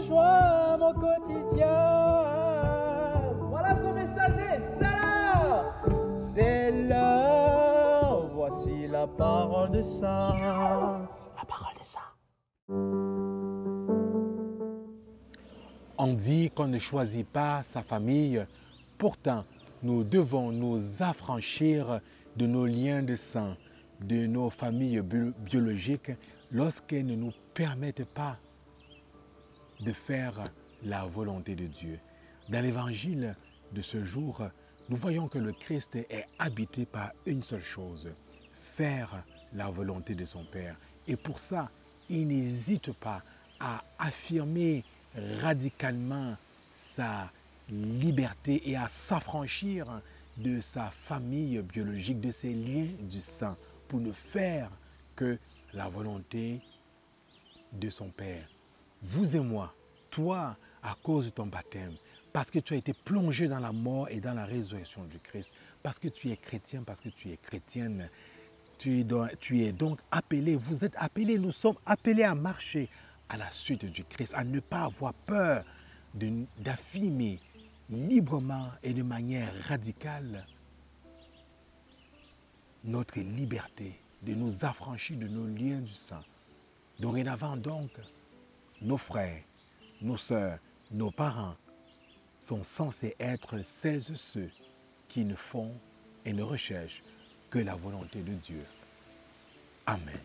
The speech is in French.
rejoins mon quotidien. Voilà son messager, c'est l'heure. C'est l'heure, voici la parole de ça. La parole de ça. On dit qu'on ne choisit pas sa famille, pourtant nous devons nous affranchir de nos liens de sang, de nos familles biologiques lorsqu'elles ne nous permettent pas de faire la volonté de Dieu. Dans l'évangile de ce jour, nous voyons que le Christ est habité par une seule chose, faire la volonté de son Père. Et pour ça, il n'hésite pas à affirmer radicalement sa liberté et à s'affranchir de sa famille biologique, de ses liens du sang, pour ne faire que la volonté de son Père. Vous et moi, toi, à cause de ton baptême, parce que tu as été plongé dans la mort et dans la résurrection du Christ, parce que tu es chrétien, parce que tu es chrétienne, tu es, donc, appelé, vous êtes appelés, nous sommes appelés à marcher à la suite du Christ, à ne pas avoir peur d'affirmer librement et de manière radicale notre liberté, de nous affranchir de nos liens du sang. Dorénavant donc, nos frères, nos sœurs, nos parents sont censés être celles et ceux qui ne font et ne recherchent que la volonté de Dieu. Amen.